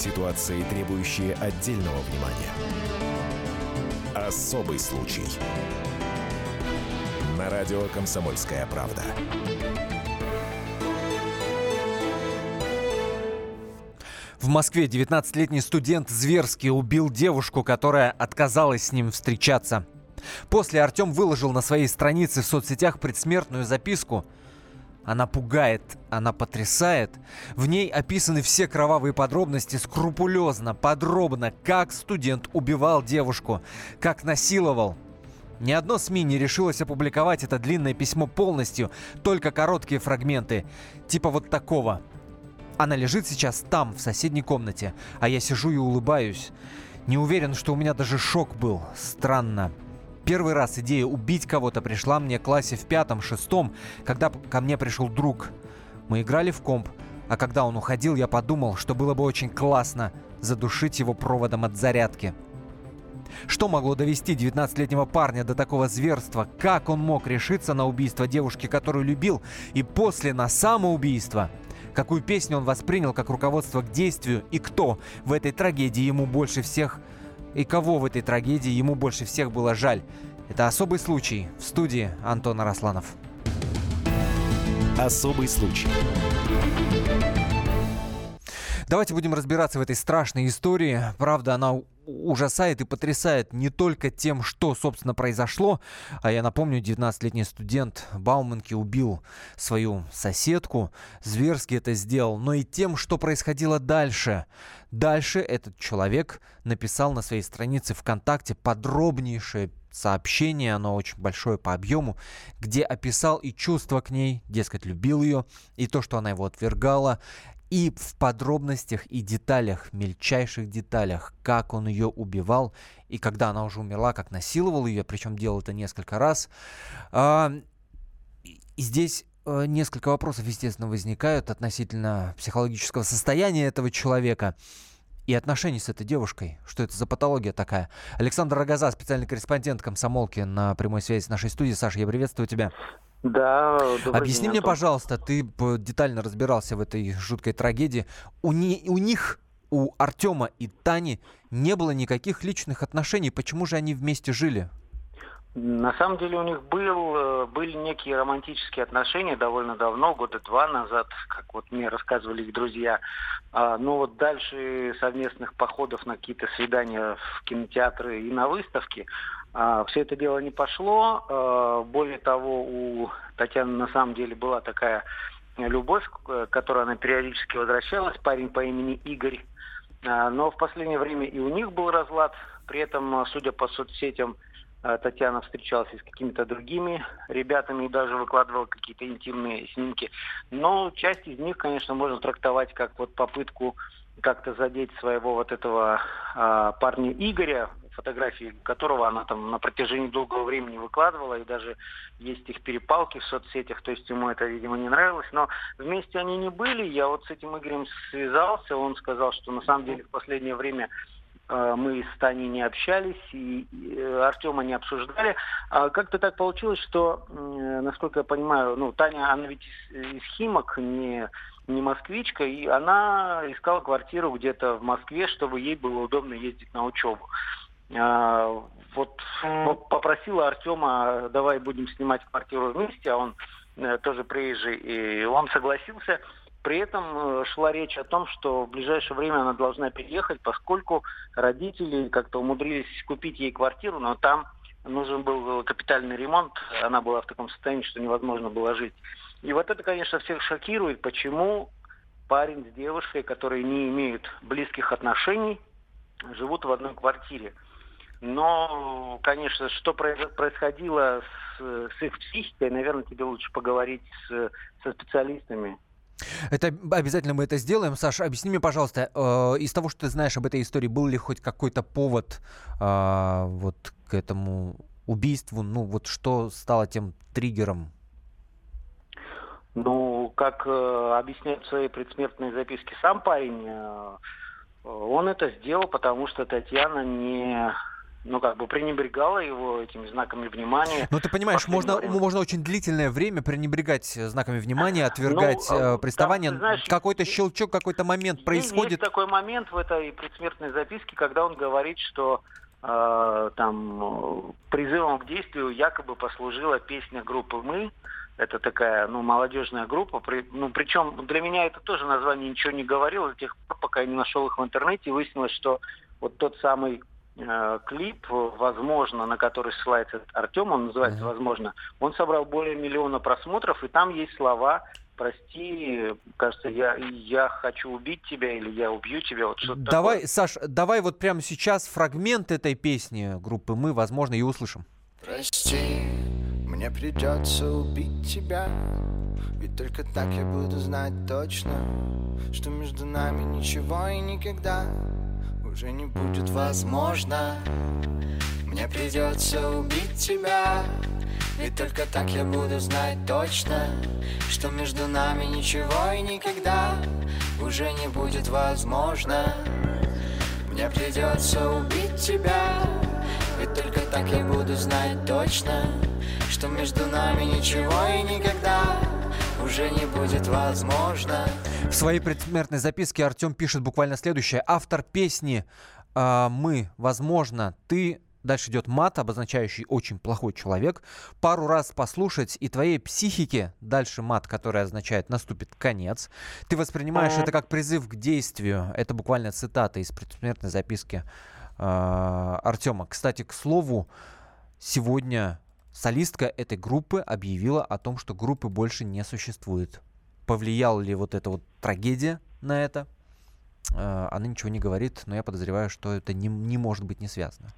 Ситуации, требующие отдельного внимания. Особый случай. На радио «Комсомольская правда». В Москве 19-летний студент зверски убил девушку, которая отказалась с ним встречаться. После Артем выложил на своей странице в соцсетях предсмертную записку. Она пугает, она потрясает. В ней описаны все кровавые подробности скрупулезно, подробно, как студент убивал девушку, как насиловал. Ни одно СМИ не решилось опубликовать это длинное письмо полностью, только короткие фрагменты, типа вот такого – она лежит сейчас там, в соседней комнате, а я сижу и улыбаюсь. Не уверен, что у меня даже шок был. Странно. Первый раз идея убить кого-то пришла мне в классе в пятом-шестом, когда ко мне пришел друг. Мы играли в комп, а когда он уходил, я подумал, что было бы очень классно задушить его проводом от зарядки. Что могло довести 19-летнего парня до такого зверства? Как он мог решиться на убийство девушки, которую любил, и после на самоубийство? какую песню он воспринял как руководство к действию и кто в этой трагедии ему больше всех и кого в этой трагедии ему больше всех было жаль. Это особый случай в студии Антона Росланов. Особый случай. Давайте будем разбираться в этой страшной истории. Правда, она ужасает и потрясает не только тем, что, собственно, произошло, а я напомню, 19-летний студент Бауманки убил свою соседку, зверски это сделал, но и тем, что происходило дальше. Дальше этот человек написал на своей странице ВКонтакте подробнейшее сообщение, оно очень большое по объему, где описал и чувства к ней, дескать, любил ее, и то, что она его отвергала, и в подробностях и деталях, мельчайших деталях, как он ее убивал, и когда она уже умерла, как насиловал ее, причем делал это несколько раз. А, и здесь э, несколько вопросов, естественно, возникают относительно психологического состояния этого человека и отношений с этой девушкой. Что это за патология такая? Александр Рогоза, специальный корреспондент комсомолки на прямой связи с нашей студией. Саша, я приветствую тебя. Да, Объясни день, мне, Антон. пожалуйста, ты детально разбирался в этой жуткой трагедии. У, не, у них, у Артема и Тани, не было никаких личных отношений. Почему же они вместе жили? На самом деле у них был, э, были некие романтические отношения довольно давно, года два назад, как вот мне рассказывали их друзья. А, но вот дальше совместных походов на какие-то свидания в кинотеатры и на выставки все это дело не пошло. А, более того, у Татьяны на самом деле была такая любовь, к которой она периодически возвращалась, парень по имени Игорь. Но в последнее время и у них был разлад. При этом, судя по соцсетям, Э, Татьяна встречалась с какими-то другими ребятами и даже выкладывала какие-то интимные снимки. Но часть из них, конечно, можно трактовать как вот попытку как-то задеть своего вот этого а, парня Игоря, фотографии которого она там на протяжении долгого времени выкладывала, и даже есть их перепалки в соцсетях, то есть ему это, видимо, не нравилось. Но вместе они не были, я вот с этим Игорем связался, он сказал, что на самом деле в последнее время Э, мы с Таней не общались, и э, Артема не обсуждали. А как-то так получилось, что, насколько я понимаю, ну, Таня, она ведь из Химок, не, не москвичка, и она искала квартиру где-то в Москве, чтобы ей было удобно ездить на учебу. А, вот, попросила Артема, давай будем снимать квартиру вместе, а он э, тоже приезжий, и он согласился. При этом э, шла речь о том, что в ближайшее время она должна переехать, поскольку родители как-то умудрились купить ей квартиру, но там нужен был капитальный ремонт, она была в таком состоянии, что невозможно было жить. И вот это, конечно, всех шокирует, почему парень с девушкой, которые не имеют близких отношений, живут в одной квартире. Но, конечно, что происходило с, с их психикой, наверное, тебе лучше поговорить с, со специалистами. Это обязательно мы это сделаем. Саша, объясни мне, пожалуйста, э, из того, что ты знаешь об этой истории, был ли хоть какой-то повод э, вот к этому убийству? Ну, вот что стало тем триггером? Ну, как э, объясняет в своей предсмертной записке сам парень, э, он это сделал, потому что Татьяна не, ну, как бы пренебрегала его этими знаками внимания. Ну, ты понимаешь, можно, можно очень длительное время пренебрегать знаками внимания, отвергать ну, приставание. Какой-то щелчок, какой-то момент происходит. Есть такой момент в этой предсмертной записке, когда он говорит, что э, там призывом к действию якобы послужила песня группы «Мы», это такая, ну, молодежная группа. При, ну, причем для меня это тоже название ничего не говорило до тех пор, пока я не нашел их в интернете. И выяснилось, что вот тот самый э, клип, возможно, на который ссылается Артем, он называется «Возможно», он собрал более миллиона просмотров, и там есть слова прости, кажется, я, я хочу убить тебя или я убью тебя. Вот что давай, такое. Саш, давай вот прямо сейчас фрагмент этой песни группы «Мы», возможно, и услышим. Прости, мне придется убить тебя Ведь только так я буду знать точно Что между нами ничего и никогда Уже не будет возможно. Мне придется убить тебя Ведь только так я буду знать точно Что между нами ничего и никогда Уже не будет возможно. Мне придется убить тебя ведь только так я буду знать точно Что между нами ничего и никогда уже не будет возможно. В своей предсмертной записке Артем пишет буквально следующее. Автор песни э, «Мы, возможно, ты...» Дальше идет мат, обозначающий очень плохой человек. Пару раз послушать, и твоей психике, дальше мат, который означает наступит конец. Ты воспринимаешь это как призыв к действию. Это буквально цитата из предсмертной записки э, Артема. Кстати, к слову, сегодня солистка этой группы объявила о том, что группы больше не существует. Повлияла ли вот эта вот трагедия на это? Э, она ничего не говорит, но я подозреваю, что это не, не может быть не связано.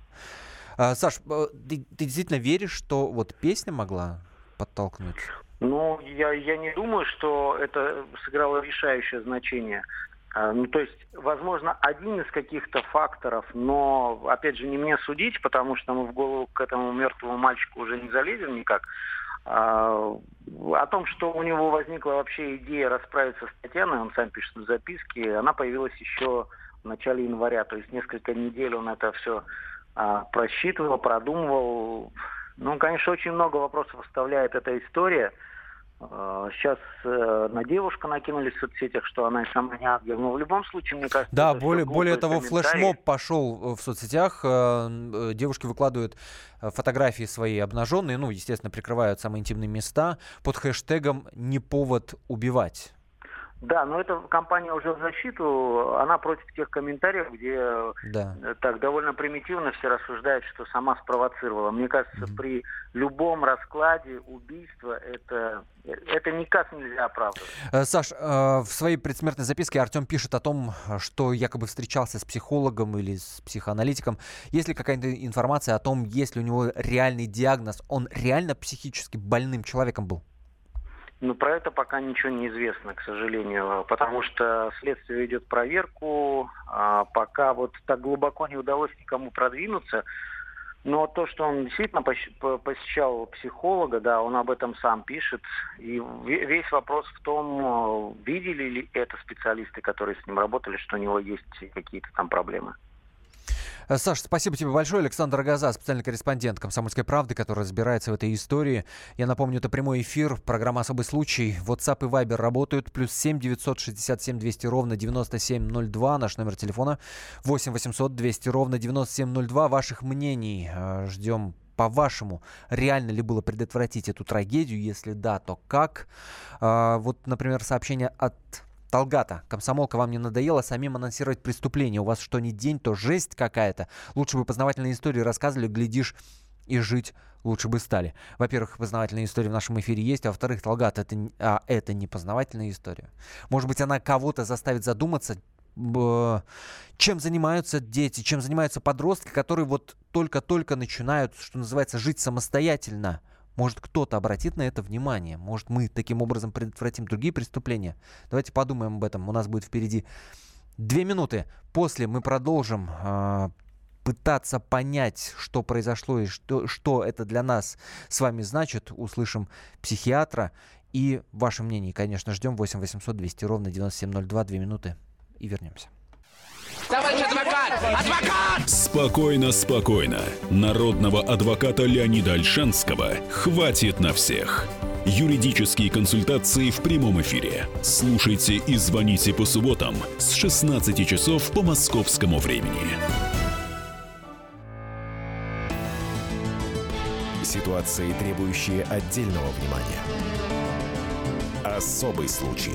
Э, Саш, э, ты, ты действительно веришь, что вот песня могла подтолкнуть? Ну, я, я не думаю, что это сыграло решающее значение. А, ну, то есть, возможно, один из каких-то факторов, но, опять же, не мне судить, потому что мы в голову к этому мертвому мальчику уже не залезем никак. А, о том, что у него возникла вообще идея расправиться с Татьяной, он сам пишет в записке, она появилась еще в начале января, то есть несколько недель он это все а, просчитывал, продумывал. Ну, конечно, очень много вопросов оставляет эта история – Сейчас э, на девушку накинулись в соцсетях, что она и сама не ангел. Но в любом случае, мне кажется... Да, более, более того, флешмоб пошел в соцсетях. Э, э, девушки выкладывают фотографии свои обнаженные, ну, естественно, прикрывают самые интимные места под хэштегом «Не повод убивать». Да, но эта компания уже в защиту, она против тех комментариев, где да. Э, так довольно примитивно все рассуждают, что сама спровоцировала. Мне кажется, mm-hmm. при любом раскладе убийства это, это никак нельзя оправдывать. Э, Саш, э, в своей предсмертной записке Артем пишет о том, что якобы встречался с психологом или с психоаналитиком. Есть ли какая-то информация о том, есть ли у него реальный диагноз, он реально психически больным человеком был? Ну, про это пока ничего не известно, к сожалению, потому что следствие ведет проверку, а пока вот так глубоко не удалось никому продвинуться. Но то, что он действительно посещал психолога, да, он об этом сам пишет. И весь вопрос в том, видели ли это специалисты, которые с ним работали, что у него есть какие-то там проблемы. Э, Саш, спасибо тебе большое. Александр Газа, специальный корреспондент «Комсомольской правды», который разбирается в этой истории. Я напомню, это прямой эфир, программа «Особый случай». WhatsApp и Viber работают. Плюс 7 967 200 ровно 9702. Наш номер телефона 8 800 200 ровно 9702. Ваших мнений э, ждем по-вашему, реально ли было предотвратить эту трагедию? Если да, то как? А, вот, например, сообщение от Талгата, комсомолка вам не надоело самим анонсировать преступление? У вас что ни день, то жесть какая-то. Лучше бы познавательные истории рассказывали, глядишь, и жить лучше бы стали. Во-первых, познавательная история в нашем эфире есть, а во-вторых, Талгат, это, а, это не познавательная история. Может быть, она кого-то заставит задуматься, чем занимаются дети, чем занимаются подростки, которые вот только-только начинают, что называется, жить самостоятельно. Может, кто-то обратит на это внимание. Может, мы таким образом предотвратим другие преступления. Давайте подумаем об этом. У нас будет впереди две минуты. После мы продолжим э, пытаться понять, что произошло и что, что это для нас с вами значит. Услышим психиатра. И ваше мнение, конечно, ждем 8 800 200 ровно 9702. Две минуты и вернемся. Товарищ адвокат! Адвокат! Спокойно, спокойно. Народного адвоката Леонида Альшанского хватит на всех. Юридические консультации в прямом эфире. Слушайте и звоните по субботам с 16 часов по московскому времени. Ситуации, требующие отдельного внимания. Особый случай.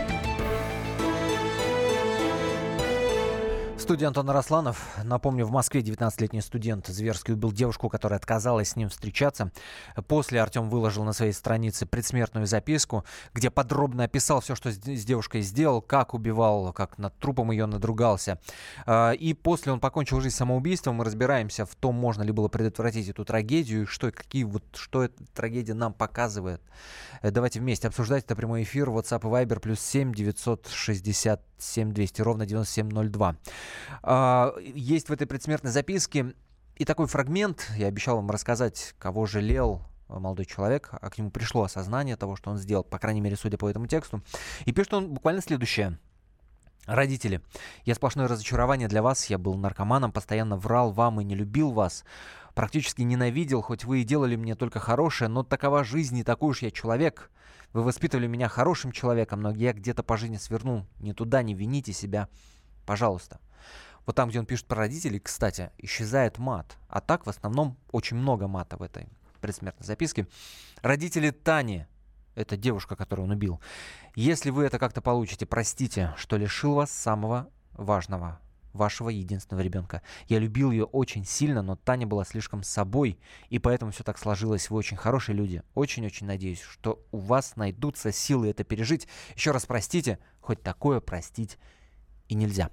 Студии Антон Арасланов. Напомню, в Москве 19-летний студент зверски убил девушку, которая отказалась с ним встречаться. После Артем выложил на своей странице предсмертную записку, где подробно описал все, что с девушкой сделал, как убивал, как над трупом ее надругался. А, и после он покончил жизнь самоубийством. Мы разбираемся в том, можно ли было предотвратить эту трагедию, что, какие, вот, что эта трагедия нам показывает. Э, давайте вместе обсуждать это прямой эфир. WhatsApp и Viber плюс 7 967 200 ровно 9702. А, есть в этой предсмертной записке и такой фрагмент, я обещал вам рассказать, кого жалел молодой человек, а к нему пришло осознание того, что он сделал, по крайней мере, судя по этому тексту. И пишет он буквально следующее. Родители, я сплошное разочарование для вас, я был наркоманом, постоянно врал вам и не любил вас, практически ненавидел, хоть вы и делали мне только хорошее, но такова жизнь, не такой уж я человек. Вы воспитывали меня хорошим человеком, но я где-то по жизни свернул не туда, не вините себя, пожалуйста вот там, где он пишет про родителей, кстати, исчезает мат. А так в основном очень много мата в этой предсмертной записке. Родители Тани, это девушка, которую он убил. Если вы это как-то получите, простите, что лишил вас самого важного, вашего единственного ребенка. Я любил ее очень сильно, но Таня была слишком собой, и поэтому все так сложилось. Вы очень хорошие люди. Очень-очень надеюсь, что у вас найдутся силы это пережить. Еще раз простите, хоть такое простить и нельзя.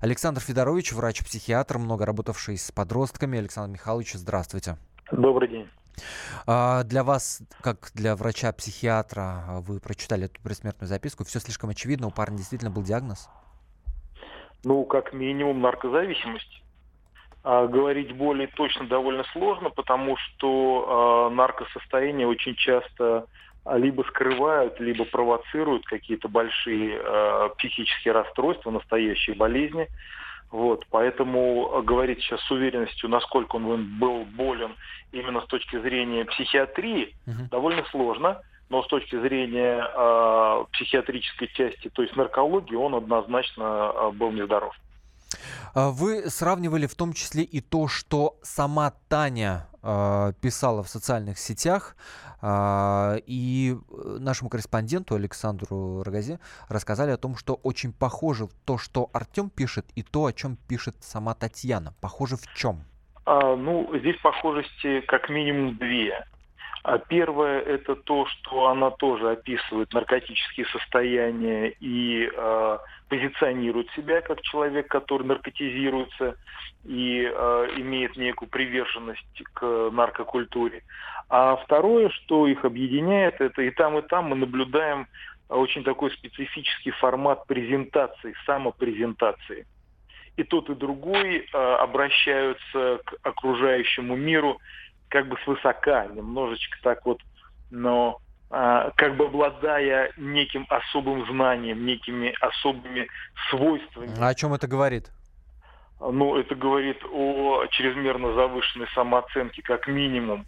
Александр Федорович, врач-психиатр, много работавший с подростками. Александр Михайлович, здравствуйте. Добрый день. А, для вас, как для врача-психиатра, вы прочитали эту предсмертную записку. Все слишком очевидно. У парня действительно был диагноз? Ну, как минимум, наркозависимость. А говорить более точно довольно сложно, потому что э, наркосостояние очень часто а либо скрывают, либо провоцируют какие-то большие э, психические расстройства, настоящие болезни. Вот, поэтому говорить сейчас с уверенностью, насколько он был болен именно с точки зрения психиатрии, угу. довольно сложно. Но с точки зрения э, психиатрической части, то есть наркологии, он однозначно был нездоров. А вы сравнивали в том числе и то, что сама Таня э, писала в социальных сетях, э, и нашему корреспонденту Александру Рогазе рассказали о том, что очень похоже то, что Артем пишет, и то, о чем пишет сама Татьяна. Похоже в чем? А, ну, здесь похожести как минимум две. А первое это то, что она тоже описывает наркотические состояния и э, позиционирует себя как человек, который наркотизируется и э, имеет некую приверженность к наркокультуре. А второе, что их объединяет, это и там, и там мы наблюдаем очень такой специфический формат презентации, самопрезентации. И тот, и другой э, обращаются к окружающему миру как бы свысока, немножечко так вот, но а, как бы обладая неким особым знанием, некими особыми свойствами. А о чем это говорит? Ну, это говорит о чрезмерно завышенной самооценке как минимум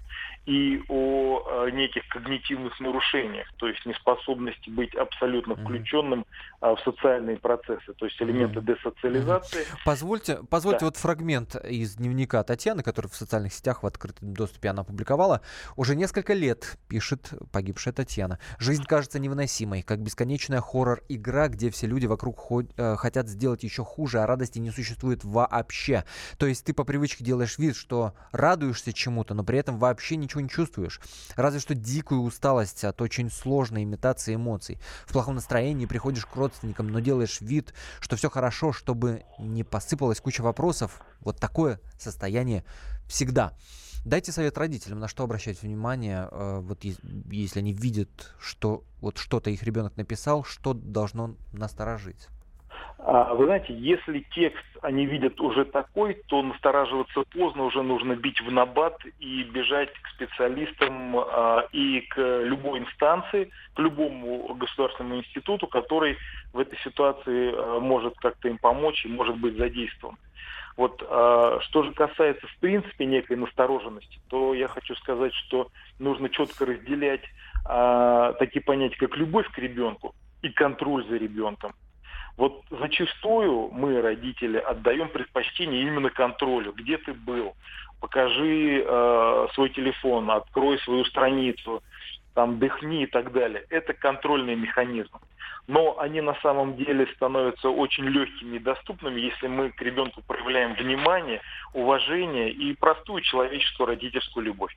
и о э, неких когнитивных нарушениях, то есть неспособности быть абсолютно включенным mm-hmm. в социальные процессы, то есть элементы mm-hmm. десоциализации. Позвольте, позвольте да. вот фрагмент из дневника Татьяны, который в социальных сетях в открытом доступе она опубликовала. Уже несколько лет, пишет погибшая Татьяна, жизнь кажется невыносимой, как бесконечная хоррор-игра, где все люди вокруг ход- э, хотят сделать еще хуже, а радости не существует вообще. То есть ты по привычке делаешь вид, что радуешься чему-то, но при этом вообще ничего ничего не чувствуешь. Разве что дикую усталость от очень сложной имитации эмоций. В плохом настроении приходишь к родственникам, но делаешь вид, что все хорошо, чтобы не посыпалась куча вопросов. Вот такое состояние всегда. Дайте совет родителям, на что обращать внимание, э, вот если они видят, что вот что-то их ребенок написал, что должно насторожить. А, вы знаете, если текст они видят уже такой, то настораживаться поздно, уже нужно бить в набат и бежать к специалистам а, и к любой инстанции, к любому государственному институту, который в этой ситуации а, может как-то им помочь и может быть задействован. Вот что же касается в принципе некой настороженности, то я хочу сказать, что нужно четко разделять такие понятия, как любовь к ребенку и контроль за ребенком. Вот зачастую мы, родители, отдаем предпочтение именно контролю. Где ты был? Покажи э, свой телефон, открой свою страницу, там дыхни и так далее. Это контрольный механизм. Но они на самом деле становятся очень легкими и доступными, если мы к ребенку проявляем внимание, уважение и простую человеческую родительскую любовь.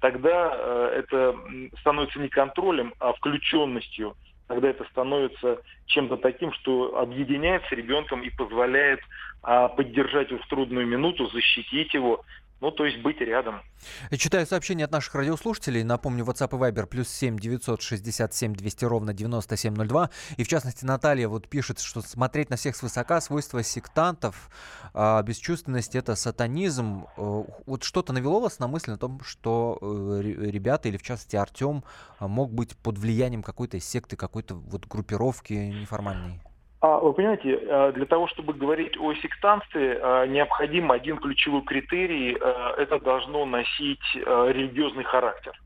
Тогда э, это становится не контролем, а включенностью когда это становится чем-то таким, что объединяет с ребенком и позволяет а, поддержать его в трудную минуту, защитить его, ну, то есть быть рядом. Читаю сообщения от наших радиослушателей. Напомню, WhatsApp и Viber плюс 7 967 200 ровно 9702. И в частности, Наталья вот пишет, что смотреть на всех свысока свойства сектантов, а бесчувственность это сатанизм. Э, вот что-то навело вас на мысль о том, что э, ребята, или в частности Артем, а, мог быть под влиянием какой-то секты, какой-то вот группировки неформальной? А, вы понимаете, э, для того, чтобы говорить о сектантстве, э, необходим один ключевой критерий. Это должно носить религиозный характер.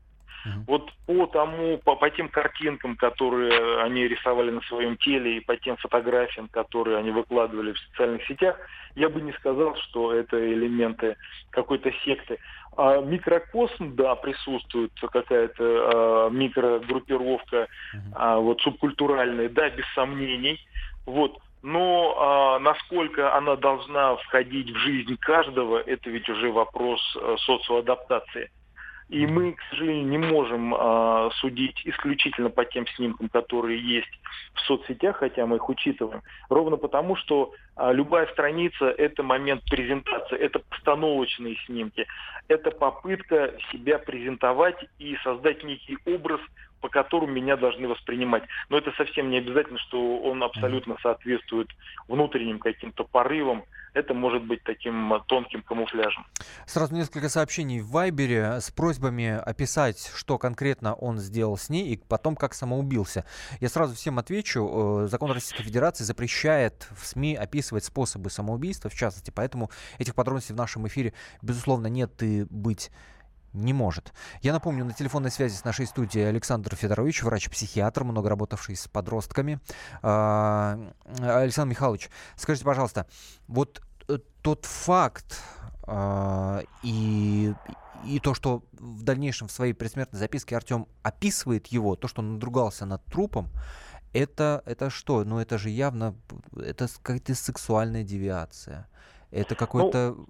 Uh-huh. Вот по тому, по, по тем картинкам, которые они рисовали на своем теле, и по тем фотографиям, которые они выкладывали в социальных сетях, я бы не сказал, что это элементы какой-то секты. А микрокосм, да, присутствует какая-то а, микрогруппировка, uh-huh. а, вот субкультуральная, да, без сомнений. Вот. Но а, насколько она должна входить в жизнь каждого, это ведь уже вопрос а, социоадаптации. И мы, к сожалению, не можем а, судить исключительно по тем снимкам, которые есть в соцсетях, хотя мы их учитываем. Ровно потому, что а, любая страница – это момент презентации, это постановочные снимки, это попытка себя презентовать и создать некий образ по которым меня должны воспринимать. Но это совсем не обязательно, что он абсолютно соответствует внутренним каким-то порывам. Это может быть таким тонким камуфляжем. Сразу несколько сообщений в Вайбере с просьбами описать, что конкретно он сделал с ней и потом как самоубился. Я сразу всем отвечу. Э, закон Российской Федерации запрещает в СМИ описывать способы самоубийства, в частности, поэтому этих подробностей в нашем эфире, безусловно, нет и быть не может. Я напомню, на телефонной связи с нашей студией Александр Федорович, врач-психиатр, много работавший с подростками. А, Александр Михайлович, скажите, пожалуйста, вот э, тот факт а, и, и то, что в дальнейшем в своей предсмертной записке Артем описывает его, то, что он надругался над трупом, это, это что? Ну, это же явно, это какая-то сексуальная девиация. Это какой-то... Ну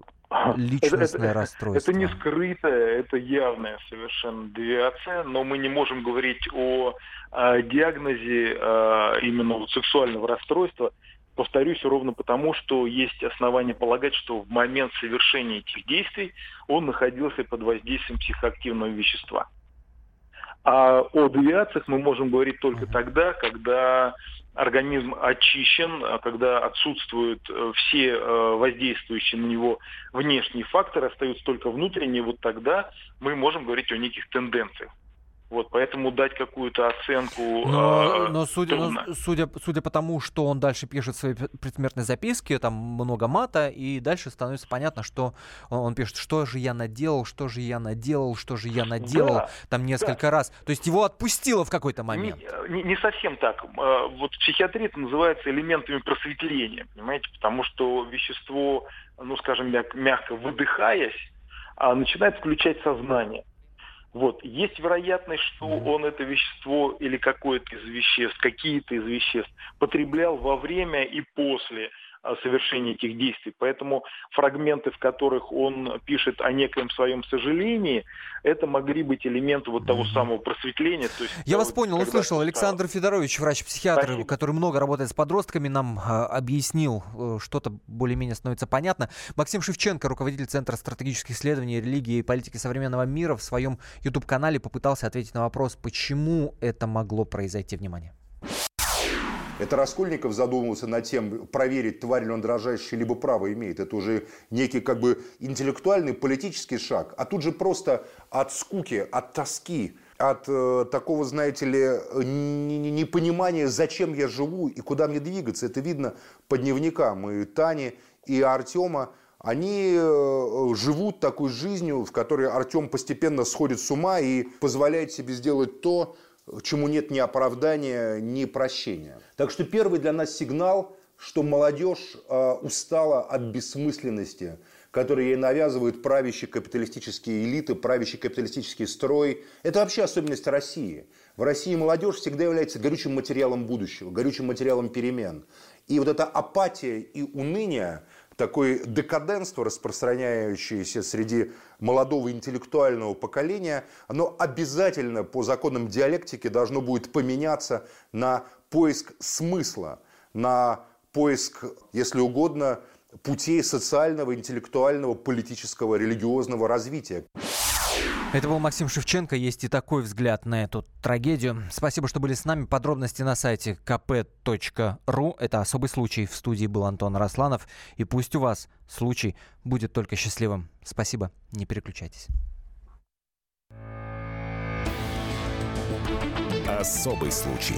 личностное это, расстройство. Это не скрытое, это явная совершенно девиация, но мы не можем говорить о, о диагнозе а, именно вот сексуального расстройства. Повторюсь, ровно потому, что есть основания полагать, что в момент совершения этих действий он находился под воздействием психоактивного вещества. А о девиациях мы можем говорить только тогда, когда организм очищен, а когда отсутствуют э, все э, воздействующие на него внешние факторы, остаются только внутренние, вот тогда мы можем говорить о неких тенденциях. Вот, поэтому дать какую-то оценку. Но, э, но, судя, но судя, судя по тому, что он дальше пишет в своей предсмертной записке, там много мата, и дальше становится понятно, что он, он пишет, что же я наделал, что же я наделал, что же я наделал, да, там несколько да. раз. То есть его отпустило в какой-то момент. Не, не, совсем так. Э, вот в психиатрии это называется элементами просветления, понимаете, потому что вещество, ну скажем, мягко выдыхаясь, а начинает включать сознание. Вот. Есть вероятность, что он это вещество или какое-то из веществ, какие-то из веществ потреблял во время и после совершения этих действий. Поэтому фрагменты, в которых он пишет о некоем своем сожалении, это могли быть элементы вот того самого просветления. То есть, Я вас понял, услышал. Александр Федорович, врач-психиатр, который много работает с подростками, нам э, объяснил, э, что-то более-менее становится понятно. Максим Шевченко, руководитель Центра стратегических исследований религии и политики современного мира, в своем YouTube-канале попытался ответить на вопрос, почему это могло произойти. Внимание. Это Раскольников задумывался над тем, проверить, тварь ли он дрожащий, либо право имеет. Это уже некий как бы интеллектуальный, политический шаг. А тут же просто от скуки, от тоски, от э, такого, знаете ли, непонимания, зачем я живу и куда мне двигаться. Это видно по дневникам и Тани, и Артема. Они э, живут такой жизнью, в которой Артем постепенно сходит с ума и позволяет себе сделать то, чему нет ни оправдания, ни прощения. Так что первый для нас сигнал, что молодежь э, устала от бессмысленности, которые ей навязывают правящие капиталистические элиты, правящий капиталистический строй. Это вообще особенность России. В России молодежь всегда является горючим материалом будущего, горючим материалом перемен. И вот эта апатия и уныние, такое декаденство, распространяющееся среди молодого интеллектуального поколения, оно обязательно по законам диалектики должно будет поменяться на поиск смысла, на поиск, если угодно, путей социального, интеллектуального, политического, религиозного развития. Это был Максим Шевченко. Есть и такой взгляд на эту трагедию. Спасибо, что были с нами. Подробности на сайте kp.ru. Это особый случай. В студии был Антон Росланов. И пусть у вас случай будет только счастливым. Спасибо. Не переключайтесь. Особый случай.